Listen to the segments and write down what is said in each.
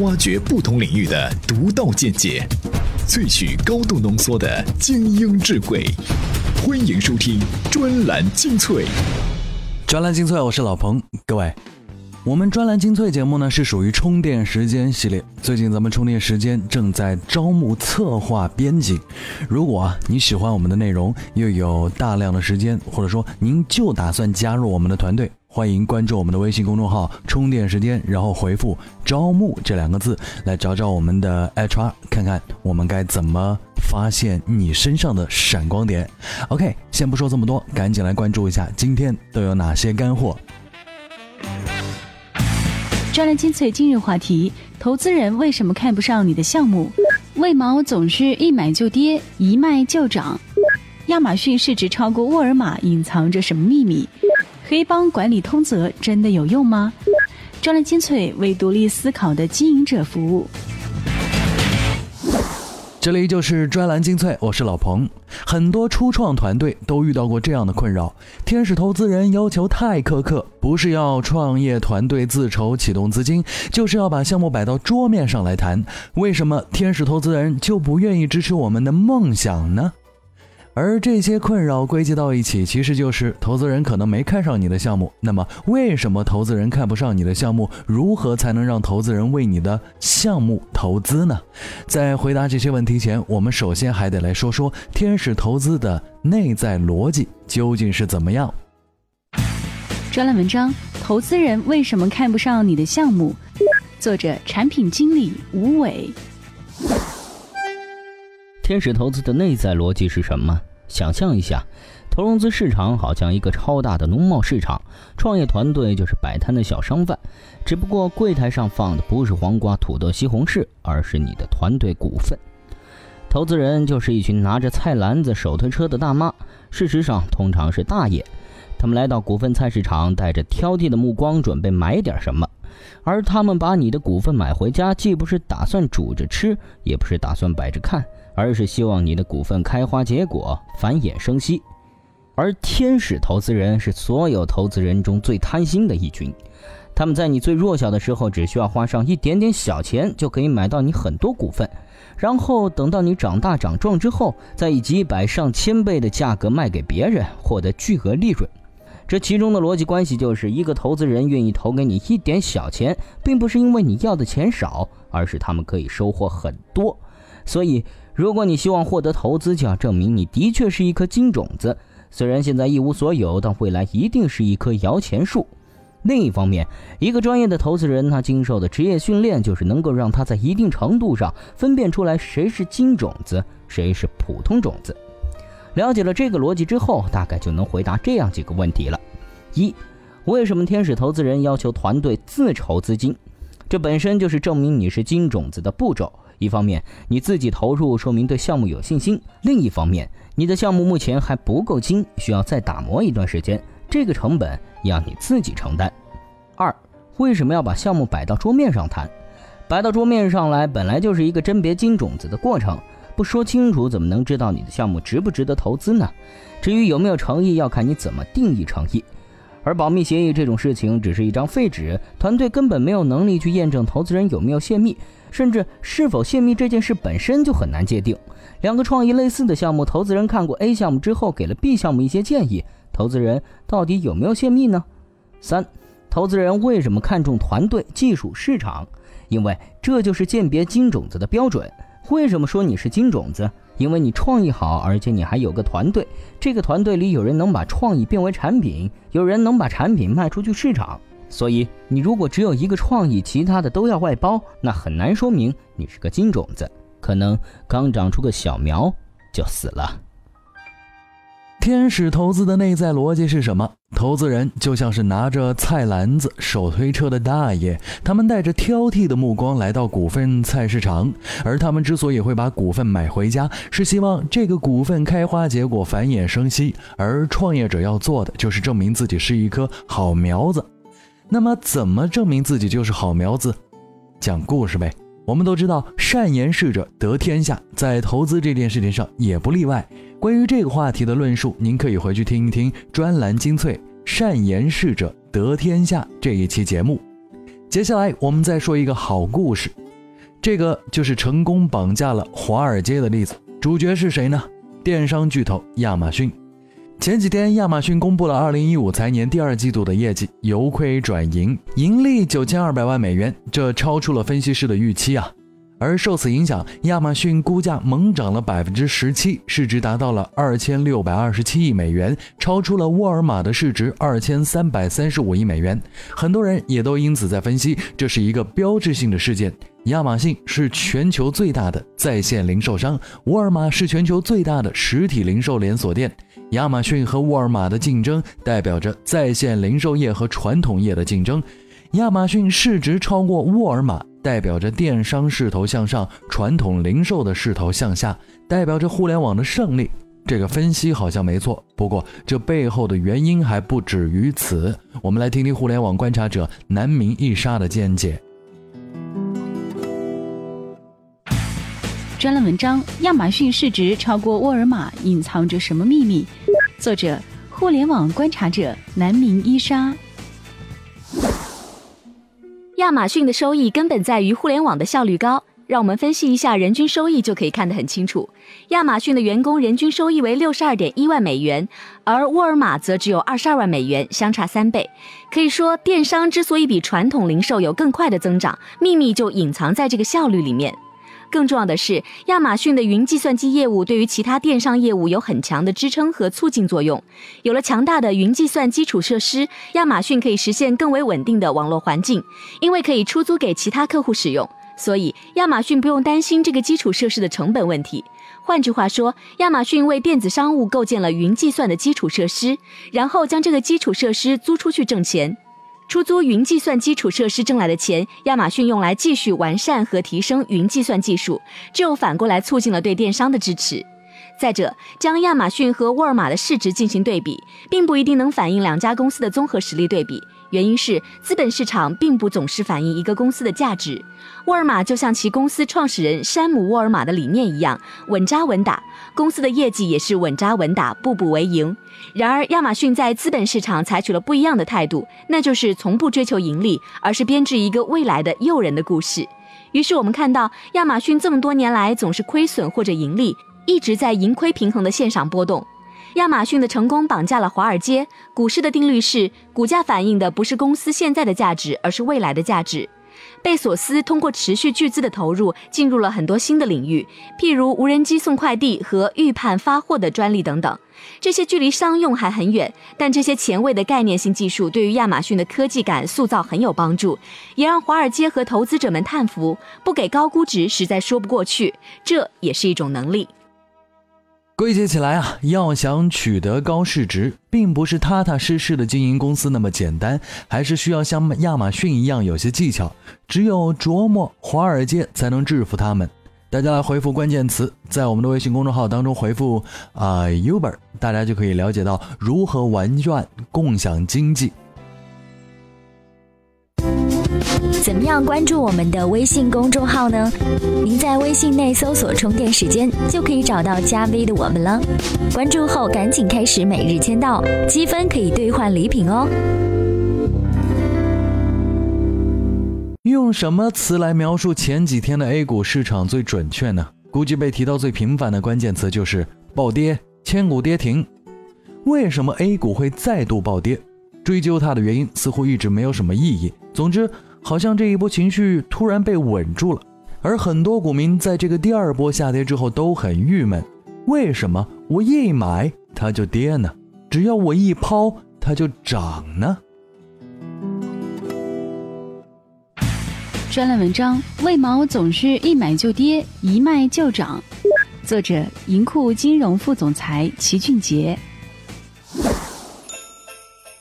挖掘不同领域的独到见解，萃取高度浓缩的精英智慧。欢迎收听专栏精粹。专栏精粹，我是老彭，各位。我们专栏精粹节目呢是属于充电时间系列，最近咱们充电时间正在招募策划编辑。如果你喜欢我们的内容，又有大量的时间，或者说您就打算加入我们的团队，欢迎关注我们的微信公众号“充电时间”，然后回复“招募”这两个字来找找我们的 HR，看看我们该怎么发现你身上的闪光点。OK，先不说这么多，赶紧来关注一下今天都有哪些干货。专栏精粹今日话题：投资人为什么看不上你的项目？为毛总是一买就跌，一卖就涨？亚马逊市值超过沃尔玛，隐藏着什么秘密？黑帮管理通则真的有用吗？专栏精粹为独立思考的经营者服务。这里就是专栏精粹，我是老彭。很多初创团队都遇到过这样的困扰：天使投资人要求太苛刻，不是要创业团队自筹启动资金，就是要把项目摆到桌面上来谈。为什么天使投资人就不愿意支持我们的梦想呢？而这些困扰归结到一起，其实就是投资人可能没看上你的项目。那么，为什么投资人看不上你的项目？如何才能让投资人为你的项目投资呢？在回答这些问题前，我们首先还得来说说天使投资的内在逻辑究竟是怎么样。专栏文章：投资人为什么看不上你的项目？作者：产品经理吴伟。天使投资的内在逻辑是什么？想象一下，投融资市场好像一个超大的农贸市场，创业团队就是摆摊的小商贩，只不过柜台上放的不是黄瓜、土豆、西红柿，而是你的团队股份。投资人就是一群拿着菜篮子、手推车的大妈，事实上通常是大爷，他们来到股份菜市场，带着挑剔的目光，准备买点什么。而他们把你的股份买回家，既不是打算煮着吃，也不是打算摆着看。而是希望你的股份开花结果，繁衍生息。而天使投资人是所有投资人中最贪心的一群，他们在你最弱小的时候，只需要花上一点点小钱，就可以买到你很多股份，然后等到你长大长壮之后，再以几百上千倍的价格卖给别人，获得巨额利润。这其中的逻辑关系就是，一个投资人愿意投给你一点小钱，并不是因为你要的钱少，而是他们可以收获很多。所以。如果你希望获得投资，就要证明你的确是一颗金种子。虽然现在一无所有，但未来一定是一棵摇钱树。另一方面，一个专业的投资人，他经受的职业训练，就是能够让他在一定程度上分辨出来谁是金种子，谁是普通种子。了解了这个逻辑之后，大概就能回答这样几个问题了：一、为什么天使投资人要求团队自筹资金？这本身就是证明你是金种子的步骤。一方面你自己投入，说明对项目有信心；另一方面，你的项目目前还不够精，需要再打磨一段时间，这个成本要你自己承担。二，为什么要把项目摆到桌面上谈？摆到桌面上来，本来就是一个甄别金种子的过程，不说清楚，怎么能知道你的项目值不值得投资呢？至于有没有诚意，要看你怎么定义诚意。而保密协议这种事情，只是一张废纸，团队根本没有能力去验证投资人有没有泄密。甚至是否泄密这件事本身就很难界定。两个创意类似的项目，投资人看过 A 项目之后，给了 B 项目一些建议，投资人到底有没有泄密呢？三，投资人为什么看重团队、技术、市场？因为这就是鉴别金种子的标准。为什么说你是金种子？因为你创意好，而且你还有个团队，这个团队里有人能把创意变为产品，有人能把产品卖出去市场。所以，你如果只有一个创意，其他的都要外包，那很难说明你是个金种子，可能刚长出个小苗就死了。天使投资的内在逻辑是什么？投资人就像是拿着菜篮子、手推车的大爷，他们带着挑剔的目光来到股份菜市场，而他们之所以会把股份买回家，是希望这个股份开花结果、繁衍生息。而创业者要做的，就是证明自己是一棵好苗子。那么，怎么证明自己就是好苗子？讲故事呗。我们都知道，善言事者得天下，在投资这件事情上也不例外。关于这个话题的论述，您可以回去听一听专栏精粹《善言事者得天下》这一期节目。接下来，我们再说一个好故事。这个就是成功绑架了华尔街的例子。主角是谁呢？电商巨头亚马逊。前几天，亚马逊公布了2015财年第二季度的业绩，由亏转盈，盈利九千二百万美元，这超出了分析师的预期啊。而受此影响，亚马逊股价猛涨了百分之十七，市值达到了二千六百二十七亿美元，超出了沃尔玛的市值二千三百三十五亿美元。很多人也都因此在分析，这是一个标志性的事件。亚马逊是全球最大的在线零售商，沃尔玛是全球最大的实体零售连锁店。亚马逊和沃尔玛的竞争，代表着在线零售业和传统业的竞争。亚马逊市值超过沃尔玛。代表着电商势头向上，传统零售的势头向下，代表着互联网的胜利。这个分析好像没错，不过这背后的原因还不止于此。我们来听听互联网观察者南明一沙的见解。专栏文章：亚马逊市值超过沃尔玛，隐藏着什么秘密？作者：互联网观察者南明伊莎。亚马逊的收益根本在于互联网的效率高。让我们分析一下人均收益，就可以看得很清楚。亚马逊的员工人均收益为六十二点一万美元，而沃尔玛则只有二十二万美元，相差三倍。可以说，电商之所以比传统零售有更快的增长，秘密就隐藏在这个效率里面。更重要的是，亚马逊的云计算机业务对于其他电商业务有很强的支撑和促进作用。有了强大的云计算基础设施，亚马逊可以实现更为稳定的网络环境，因为可以出租给其他客户使用，所以亚马逊不用担心这个基础设施的成本问题。换句话说，亚马逊为电子商务构建了云计算的基础设施，然后将这个基础设施租出去挣钱。出租云计算基础设施挣来的钱，亚马逊用来继续完善和提升云计算技术，这又反过来促进了对电商的支持。再者，将亚马逊和沃尔玛的市值进行对比，并不一定能反映两家公司的综合实力对比。原因是资本市场并不总是反映一个公司的价值。沃尔玛就像其公司创始人山姆·沃尔玛的理念一样，稳扎稳打，公司的业绩也是稳扎稳打，步步为营。然而，亚马逊在资本市场采取了不一样的态度，那就是从不追求盈利，而是编织一个未来的诱人的故事。于是，我们看到亚马逊这么多年来总是亏损或者盈利，一直在盈亏平衡的线上波动。亚马逊的成功绑架了华尔街。股市的定律是，股价反映的不是公司现在的价值，而是未来的价值。贝索斯通过持续巨资的投入，进入了很多新的领域，譬如无人机送快递和预判发货的专利等等。这些距离商用还很远，但这些前卫的概念性技术对于亚马逊的科技感塑造很有帮助，也让华尔街和投资者们叹服。不给高估值实在说不过去，这也是一种能力。归结起来啊，要想取得高市值，并不是踏踏实实的经营公司那么简单，还是需要像亚马逊一样有些技巧。只有琢磨华尔街，才能制服他们。大家来回复关键词，在我们的微信公众号当中回复啊 Uber，大家就可以了解到如何玩转共享经济。怎么样关注我们的微信公众号呢？您在微信内搜索“充电时间”，就可以找到加 V 的我们了。关注后赶紧开始每日签到，积分可以兑换礼品哦。用什么词来描述前几天的 A 股市场最准确呢？估计被提到最频繁的关键词就是暴跌、千股跌停。为什么 A 股会再度暴跌？追究它的原因似乎一直没有什么意义。总之。好像这一波情绪突然被稳住了，而很多股民在这个第二波下跌之后都很郁闷。为什么我一买它就跌呢？只要我一抛它就涨呢？专栏文章：为毛总是一买就跌，一卖就涨？作者：银库金融副总裁齐俊杰。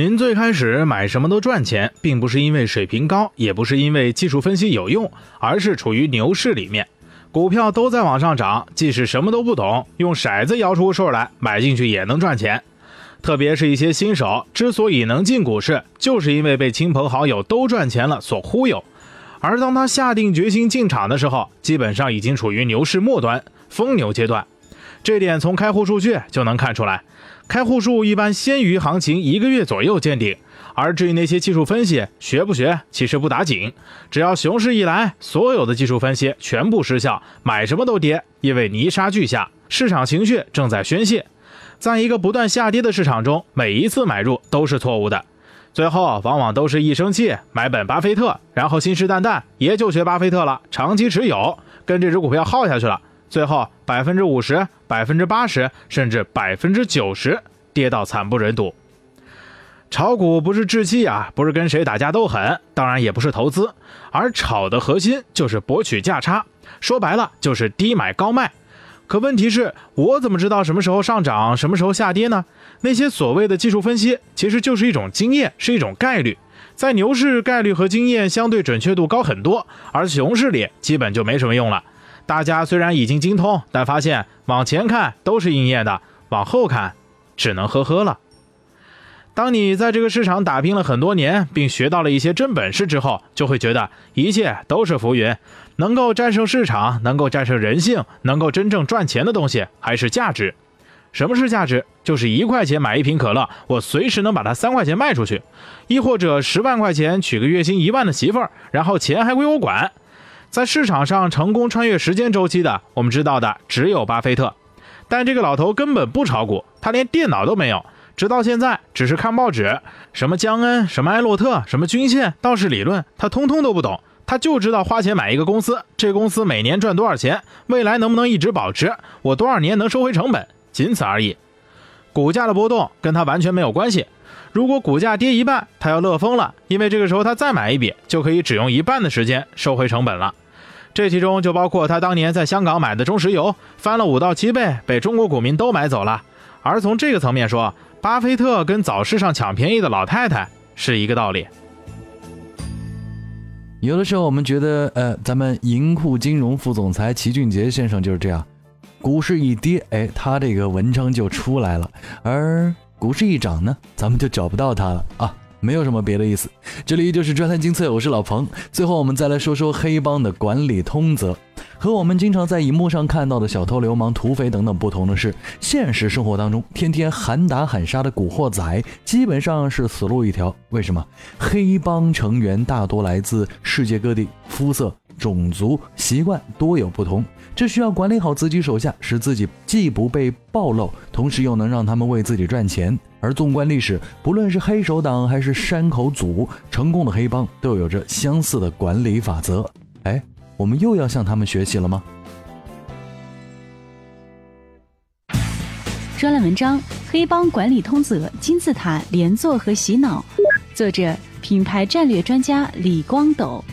您最开始买什么都赚钱，并不是因为水平高，也不是因为技术分析有用，而是处于牛市里面，股票都在往上涨，即使什么都不懂，用骰子摇出数来买进去也能赚钱。特别是一些新手，之所以能进股市，就是因为被亲朋好友都赚钱了所忽悠。而当他下定决心进场的时候，基本上已经处于牛市末端，疯牛阶段。这点从开户数据就能看出来。开户数一般先于行情一个月左右见顶，而至于那些技术分析学不学，其实不打紧。只要熊市一来，所有的技术分析全部失效，买什么都跌，因为泥沙俱下，市场情绪正在宣泄。在一个不断下跌的市场中，每一次买入都是错误的，最后往往都是一生气买本巴菲特，然后信誓旦旦也就学巴菲特了，长期持有，跟这只股票耗下去了，最后百分之五十、百分之八十，甚至百分之九十跌到惨不忍睹。炒股不是置气啊，不是跟谁打架斗狠，当然也不是投资，而炒的核心就是博取价差，说白了就是低买高卖。可问题是，我怎么知道什么时候上涨，什么时候下跌呢？那些所谓的技术分析，其实就是一种经验，是一种概率。在牛市，概率和经验相对准确度高很多，而熊市里基本就没什么用了。大家虽然已经精通，但发现往前看都是应验的，往后看只能呵呵了。当你在这个市场打拼了很多年，并学到了一些真本事之后，就会觉得一切都是浮云。能够战胜市场，能够战胜人性，能够真正赚钱的东西还是价值。什么是价值？就是一块钱买一瓶可乐，我随时能把它三块钱卖出去；亦或者十万块钱娶个月薪一万的媳妇儿，然后钱还归我管。在市场上成功穿越时间周期的，我们知道的只有巴菲特。但这个老头根本不炒股，他连电脑都没有。直到现在，只是看报纸，什么江恩，什么埃洛特，什么均线、道氏理论，他通通都不懂。他就知道花钱买一个公司，这公司每年赚多少钱，未来能不能一直保持，我多少年能收回成本，仅此而已。股价的波动跟他完全没有关系。如果股价跌一半，他要乐疯了，因为这个时候他再买一笔，就可以只用一半的时间收回成本了。这其中就包括他当年在香港买的中石油，翻了五到七倍，被中国股民都买走了。而从这个层面说，巴菲特跟早市上抢便宜的老太太是一个道理。有的时候我们觉得，呃，咱们银库金融副总裁齐俊杰先生就是这样，股市一跌，哎，他这个文章就出来了；而股市一涨呢，咱们就找不到他了啊。没有什么别的意思，这里就是专栏精粹，我是老彭。最后我们再来说说黑帮的管理通则。和我们经常在荧幕上看到的小偷、流氓、土匪等等不同的是，现实生活当中天天喊打喊杀的古惑仔基本上是死路一条。为什么？黑帮成员大多来自世界各地，肤色、种族、习惯多有不同，这需要管理好自己手下，使自己既不被暴露，同时又能让他们为自己赚钱。而纵观历史，不论是黑手党还是山口组，成功的黑帮都有着相似的管理法则。哎。我们又要向他们学习了吗？专栏文章《黑帮管理通则：金字塔连坐和洗脑》，作者：品牌战略专家李光斗。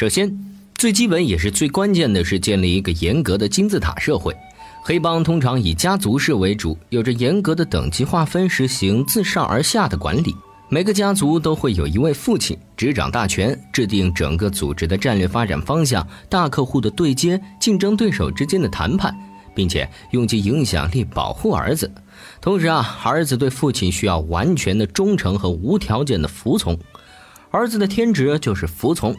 首先，最基本也是最关键的是建立一个严格的金字塔社会。黑帮通常以家族式为主，有着严格的等级划分，实行自上而下的管理。每个家族都会有一位父亲执掌大权，制定整个组织的战略发展方向、大客户的对接、竞争对手之间的谈判，并且用其影响力保护儿子。同时啊，儿子对父亲需要完全的忠诚和无条件的服从。儿子的天职就是服从。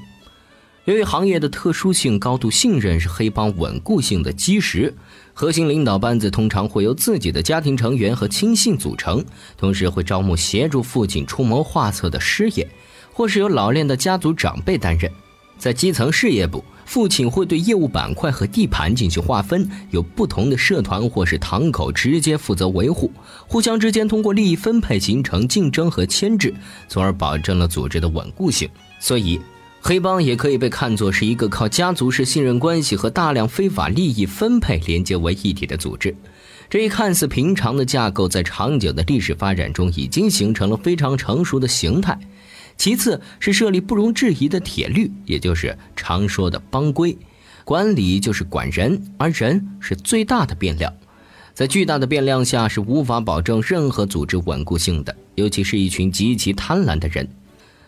由于行业的特殊性，高度信任是黑帮稳固性的基石。核心领导班子通常会由自己的家庭成员和亲信组成，同时会招募协助父亲出谋划策的师爷，或是由老练的家族长辈担任。在基层事业部，父亲会对业务板块和地盘进行划分，有不同的社团或是堂口直接负责维护，互相之间通过利益分配形成竞争和牵制，从而保证了组织的稳固性。所以。黑帮也可以被看作是一个靠家族式信任关系和大量非法利益分配连接为一体的组织。这一看似平常的架构，在长久的历史发展中已经形成了非常成熟的形态。其次是设立不容置疑的铁律，也就是常说的帮规。管理就是管人，而人是最大的变量，在巨大的变量下是无法保证任何组织稳固性的，尤其是一群极其贪婪的人。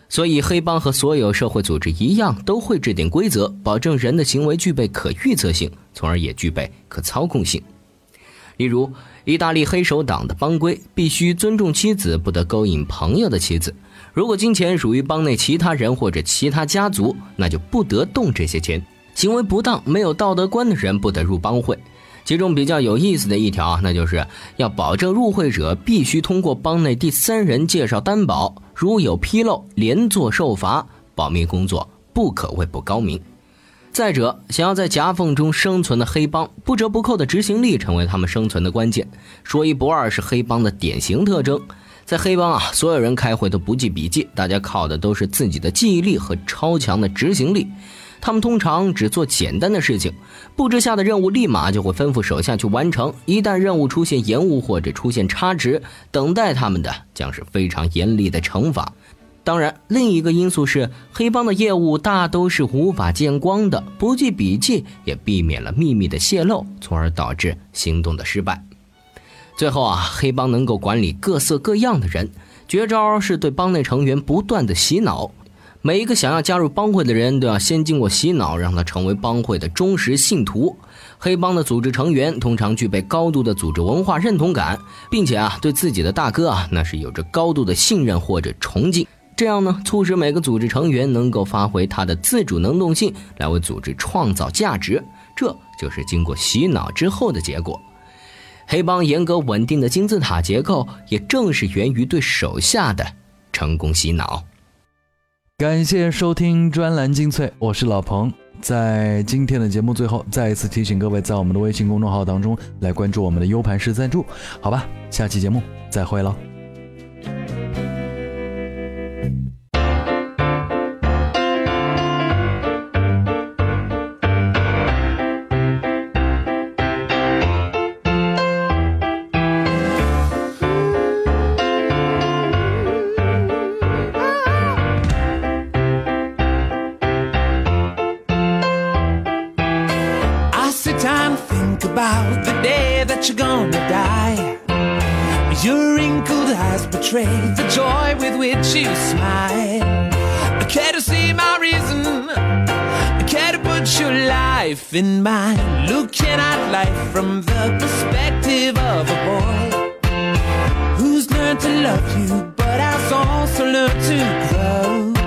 所以，黑帮和所有社会组织一样，都会制定规则，保证人的行为具备可预测性，从而也具备可操控性。例如，意大利黑手党的帮规必须尊重妻子，不得勾引朋友的妻子。如果金钱属于帮内其他人或者其他家族，那就不得动这些钱。行为不当、没有道德观的人不得入帮会。其中比较有意思的一条，那就是要保证入会者必须通过帮内第三人介绍担保，如有纰漏，连坐受罚。保密工作不可谓不高明。再者，想要在夹缝中生存的黑帮，不折不扣的执行力成为他们生存的关键。说一不二，是黑帮的典型特征。在黑帮啊，所有人开会都不记笔记，大家靠的都是自己的记忆力和超强的执行力。他们通常只做简单的事情，布置下的任务立马就会吩咐手下去完成。一旦任务出现延误或者出现差值，等待他们的将是非常严厉的惩罚。当然，另一个因素是黑帮的业务大都是无法见光的，不记笔记也避免了秘密的泄露，从而导致行动的失败。最后啊，黑帮能够管理各色各样的人，绝招是对帮内成员不断的洗脑。每一个想要加入帮会的人都要先经过洗脑，让他成为帮会的忠实信徒。黑帮的组织成员通常具备高度的组织文化认同感，并且啊，对自己的大哥啊，那是有着高度的信任或者崇敬。这样呢，促使每个组织成员能够发挥他的自主能动性，来为组织创造价值。这就是经过洗脑之后的结果。黑帮严格稳定的金字塔结构，也正是源于对手下的成功洗脑。感谢收听专栏精粹，我是老彭。在今天的节目最后，再一次提醒各位，在我们的微信公众号当中来关注我们的 U 盘式赞助，好吧？下期节目再会喽。About the day that you're gonna die. Your wrinkled eyes betray the joy with which you smile. I care to see my reason. I care to put your life in mine. Looking at life from the perspective of a boy who's learned to love you, but has also learned to